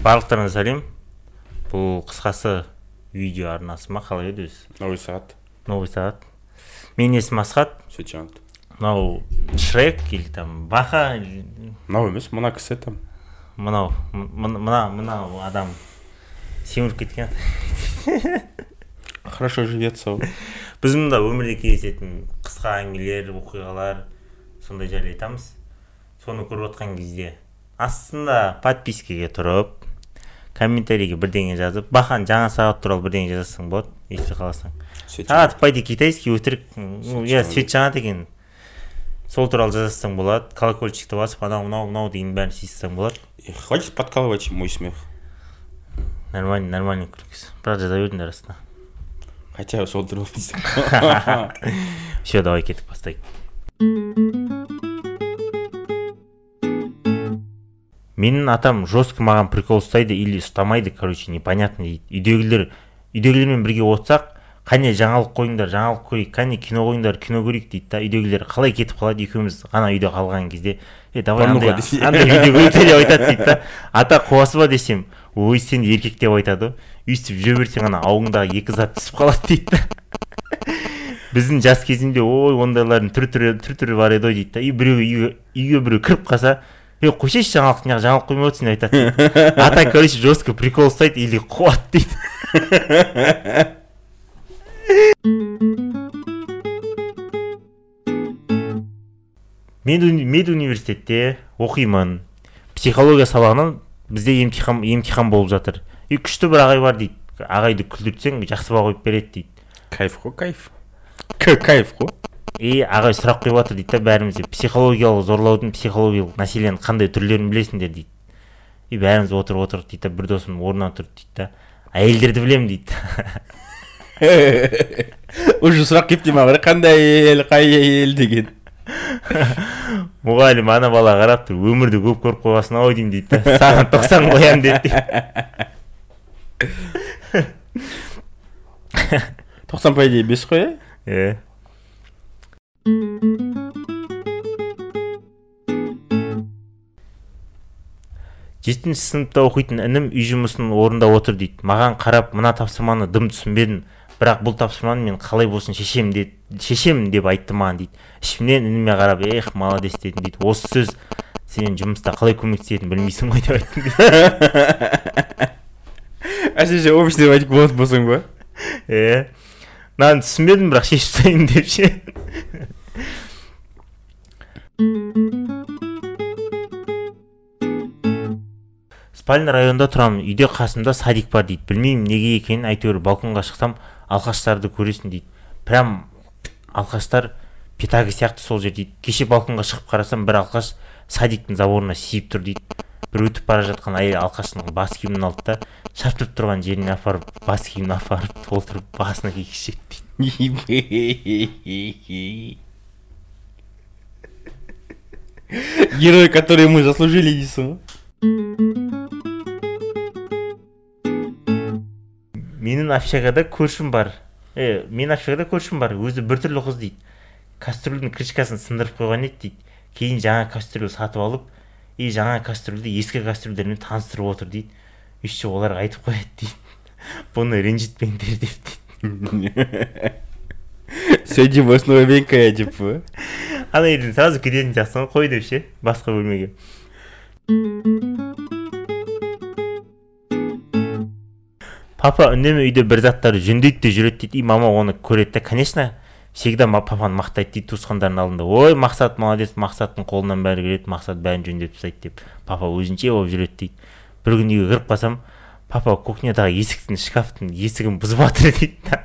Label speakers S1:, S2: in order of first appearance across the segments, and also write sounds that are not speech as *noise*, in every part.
S1: барлықтарыңа сәлем. Бұл қысқасы видео арнасы ма қалай еді өзі?
S2: Новый сағат.
S1: Новый сағат. Менің есімім асхат. Мынау шрек или там баха
S2: мынау емес мына кісі там.
S1: Мынау мына мынау адам. Семіріп кеткен. *laughs*
S2: Хорошо живется
S1: біз мында өмірде кездесетін қысқа әңгімелер оқиғалар сондай жайлы айтамыз. Соны көріп отқан кезде астында подпискаге тұрып комментарийге бірдеңе жазып бахан жаңа сағат туралы бірдеңе жазсаң болады если қаласаң сағат пойди китайский өтірік ну иә свет жанат екен сол туралы жазсаң болады колокольчикті басып анау мынау мынау деген бәрін істесең болады.
S2: И хватит подкалывать мой смех.
S1: Нормально нормально күлкісі. Бірақ жаза беріңдер астына
S2: хотя сол туралы
S1: все давай кетіп бастайық менің атам жестко маған прикол ұстайды или ұстамайды короче непонятно. Дейді үйдегілер үйдегілермен бірге отырсақ қане жаңалық қойыңдар жаңалық көрейік қане кино қойыңдар кино көрейік дейді да үйдегілер қалай кетіп қалады? Екеуміз ғана үйде қалған кезде е давай андай андай видео деп айтады дейді да. Ата қуасы ба десем? Ой сен еркек деп айтады. Ғой өйстіп жүре берсең ана ауыңдағы екі зат түсіп қалады дейді да. *laughs* Біздің жас кезімде ой ондайлардың түр түрі түр түрі бар еді ғой дейді да. И біреу үйге біреу кіріп қалса е қойсайшы жаңалық неғып жаңалық қоймай отырсың деп айтады ата короче жестко прикол ұстайды или қуады дейді мен университетте оқимын психология сабағынан бізде емтихан емтихан болып жатыр и күшті бір ағай бар дейді ағайды күлдіртсең жақсы баға қойып береді дейді
S2: кайф қой кайф кайф қой
S1: и ағай сұрақ қойып жатыр дейді да бәрімізге психологиялық зорлаудың психологиялық мәселенің қандай түрлерін білесіңдер дейді. И бәріміз отырып отырдық дейді да бір досым орнынан тұрды дейді да әйелдерді білемін дейді *laughs*
S2: уже сұрақ келіпті маған қарай қандай әйел қай әйел деген. *laughs*
S1: Мұғалім ана бала қарап тұр өмірді көп көріп қойғансың ау деймін дейді да. *laughs* Саған тоқсан қоямын деді
S2: тоқсан по идее бес қой иә
S1: иә жетінші сыныпта оқитын інім үй жұмысын орындап отыр дейді. Маған қарап мына тапсырманы дым түсінбедім бірақ бұл тапсырманы мен қалай болсын шешем де, шешемін деп айтты маған дейді. Ішімнен ініме қарап эх молодец дедім дейді. Осы сөз сен жұмыста қалай көмектесетінін білмейсің ғой деп айттым дейді. *laughs*
S2: Әсіресе офисте айтып болатын болсаң ба?
S1: Иә мынаны түсінбедім бірақ шешіп тастайын деп ше спальный районда тұрамын үйде қасымда садик бар дейді білмеймін неге екенін әйтеуір балконға шықсам алқаштарды көресің дейді прям алқаштар пятагі сияқты сол жер дейді кеше балконға шығып қарасам бір алқаш садиктің заборына сиіп тұр дейді бір өтіп бара жатқан әйел алқаштың бас киімін алды да шаптырып тұрған жеріне апарып бас киімін апарып толтырып басына кигізеді. Дейді *laughs*
S2: герой который мы заслужили дейсің ғой
S1: менің общагада көршім бар. Е менің общагада көршім бар. Өзі біртүрлі қыз дейді. Кастрюльдің крышкасын сындырып қойған еді дейді. Кейін жаңа кастрюль сатып алып и жаңа кастрюльді ескі кастрюльдермен таныстырып отыр дейді еще оларға айтып қояды дейді бұны ренжітпеңдер деп дейді
S2: сегодня новенькая деп па
S1: ана жерден сразу кететін сияқтысың ғой қой деп ше басқа бөлмеге папа үнемі үйде бір заттарды жөндейді де жүреді дейді и мама оны көреді да конечно всегда ма- папаны мақтайды дейді туысқандарының алдында ой мақсат молодец мақсаттың қолынан бәрі келеді мақсат бәрін жөндеп тастайды деп папа өзінше болып жүреді дейді. Бір күні үйге кіріп қалсам папа кухнядағы есіктің шкафтың есігін бұзып жатыр дейді да.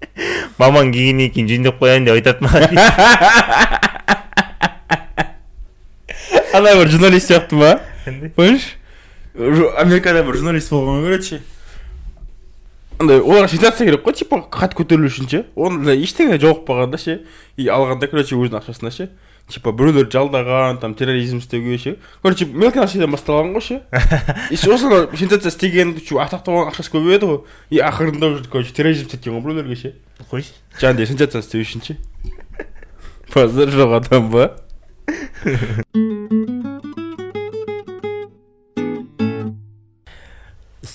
S1: *laughs* Мамаң келгеннен кейін жөндеп қояйын деп айтады маған дейді.
S2: ана бір журналист сияқты ма? Жу- америкада бір журналист болған короче андай оларға ситуация керек қой типа хат көтерілу үшін ше. Онда ештеңе жолықпаған да ше. И алғанда короче өзінің ақшасына ше. Типа біреулер жалдаған там терроризм істеуге ше. Короче мелкий нәрседен басталған ғой ше. И сосын сенсация істеген атақты болған ақшасы көп еді ғой. И ақырында уже короче терроризм істеткен ғой біреулерге ше.
S1: Қойшы
S2: жаңағыдай сенсация істеу үшін ше. Базар жоқ адам ба? *laughs*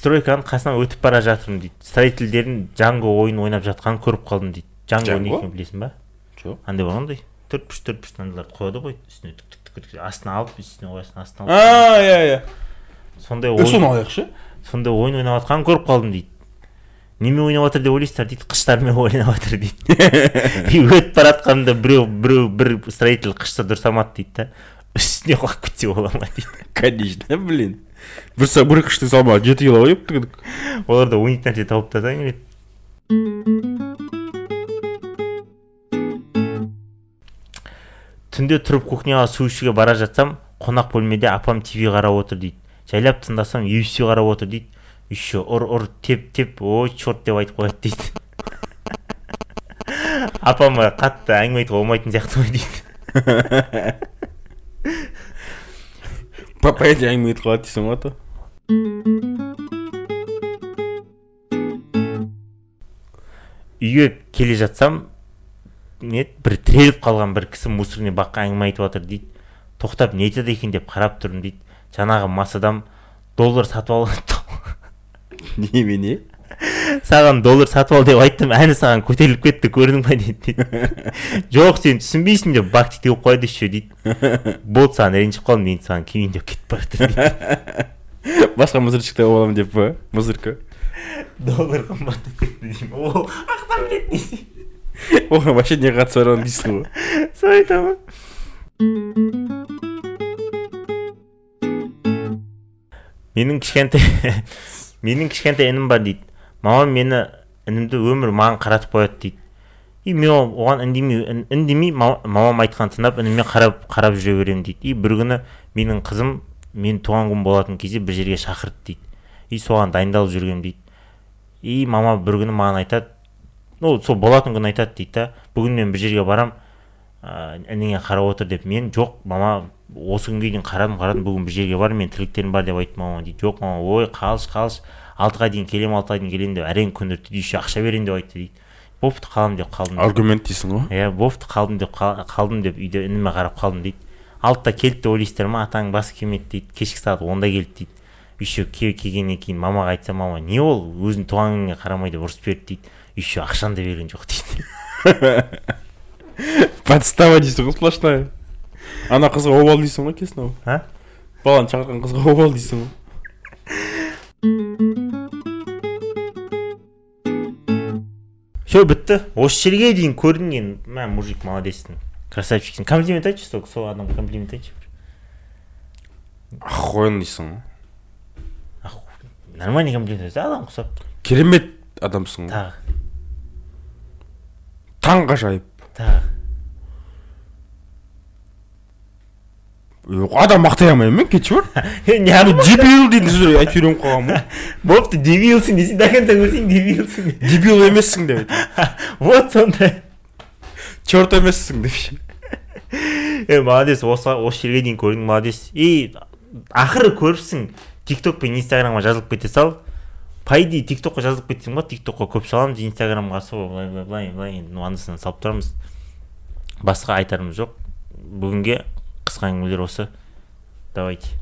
S1: стройканың қасынан өтіп бара жатырмын дейді. Строительдердің джанго ойын ойнап жатқанын көріп қалдым дейді. Джанго не екенін білесің ба?
S2: Жоқ.
S1: Андай бар андай төрт бұрыш төрт бұрыш мынандайларды қояды ғой. Үстіне түк түк түк түк астына алып үстіне қоясың астына алып.
S2: А иә иә.
S1: Сондай
S2: соны
S1: ойын
S2: алайық ше?
S1: сондай ойын ойнап жатқанын көріп қалдым дейді. Немен ойнап жатыр деп ойлайсыздар дейді. Қыштармен *laughs* ойнап жатыр дейді. *laughs* И өтіп бара жатқанымда біреу біреу бір строитель қышты дұрыс алмады дейді да. Үстіне құлап кетсе бола ма дейді.
S2: Конечно блин. Бір бір қыштың салмағы жеті кило ғой түгідік.
S1: Олар да ойнайтын нәрсе тауып келеді түнде тұрып кухняға су ішуге бара жатсам қонақ бөлмеде апам тв қарап отыр дейді. Жайлап тыңдасам UFC қарап отыр дейді. Еще ұр ұр теп теп ой черт деп айтып қояды дейді. *laughs* Апама қатты әңгіме айтуға болмайтын сияқты ғой дейді. *laughs*
S2: айтып қалады дейсің ғой то
S1: үйге келе жатсам не бір тіреліп қалған бір кісі мусорный бакқа әңгіме айтып жатыр дейді. Тоқтап не айтады екен деп қарап тұрмын дейді. Жаңағы мас адам доллар сатып ал *laughs*
S2: немене?
S1: Саған доллар сатып ал деп айттым әні саған көтеріліп кетті көрдің ба дейді. Жоқ сен түсінбейсің деп бакти теуіп қояды еще дейді. Болды саған ренжіп қалдым енді саған келейін деп кетіп бара жатыр дейді. *laughs*
S2: Басқа мусорщикте боламын деп па? Мусорка
S1: доллар қымбаттап кетті деймін. Ол ақтан біледі дейсің
S2: оған вообще не қатысы бар оның дейсің ғой.
S1: Солай айтамын менің кішкентай *laughs* менің кішкентай інім бар дейді. Мамам мені інімді өмір маған қаратып қояды дейді. И мен оған үндемей үн- үндемей ма- мамам айтқанын тыңдап ініме қарап қарап жүре беремін дейді. И бір күні менің қызым менің туған күнім болатын кезде бір жерге шақырды дейді. И соған дайындалып жүргенмін дейді. И мама бір күні маған айтады ну сол болатын күні айтады дейді да бүгін мен бір жерге барам ә, ініңе қарап отыр деп. Мен жоқ мама осы күнге дейін қарадым қарадым бүгін бір жерге бармын мен тірліктерім бар деп айттым мамама дейді жоқ мама ой қалшы қалшы алтыға дейін келемін алтыға дейін келемін деп әрең көндірді дейді еще ақша беремін деп айтты дейді бопты қалдым деп қалдым
S2: аргумент дейсің ғой.
S1: Иә бопты қалдым деп қал- қалдым деп үйде ініме қарап қалдым дейді. Алтыда келді деп ойлайсыздар ма? Атаң басы келмеді дейді. Кешкі сағат онда келді дейді. Еще ке- келгеннен кейін мамаға айтсам мама не ол? Өзінің туған күніне қарамай деп ұрысып берді дейді. Еще ақшаны да берген жоқ дейді *laughs*
S2: подстава дейсің ғой сплошная. Ана қызға обал дейсің ғой кесін ау.
S1: А
S2: баланы шақырған қызға обал дейсің ғой.
S1: Все бітті. Осы жерге дейін көрдің енді. Мә мужик молодецсің красавчиксің комплимент айтшы сол сол адамға комплимент айтшы.
S2: Охуенно дейсің ғой.
S1: Нормальный комплимент айтса адам құсап
S2: керемет адамсың ғой.
S1: Тағы.
S2: Таңғажайып.
S1: Тағы.
S2: Адам мақтай алмаймын мен кетші бар? *laughs*
S1: Не адам
S2: дебил дейтін сөздер айтып үйреніп қалғанмын ғой
S1: бопты дебилсің десең до конца көрсең дебилсің.
S2: Дебил емессің деп *laughs*
S1: вот сондай.
S2: Черт емессің деп ше. *laughs*
S1: Е молодец осы осы жерге дейін көрдің молодец. И ақыры көріпсің тикток пен инстаграмға жазылып кете сал. По идее тиктокқа жазылып кетсең ба тиктокқа көп саламыз инстаграмға сол былай былай былай былай енді анда санда салып тұрамыз. Басқа айтарымыз жоқ. Бүгінге қысқа әңгімелер осы. Давайте.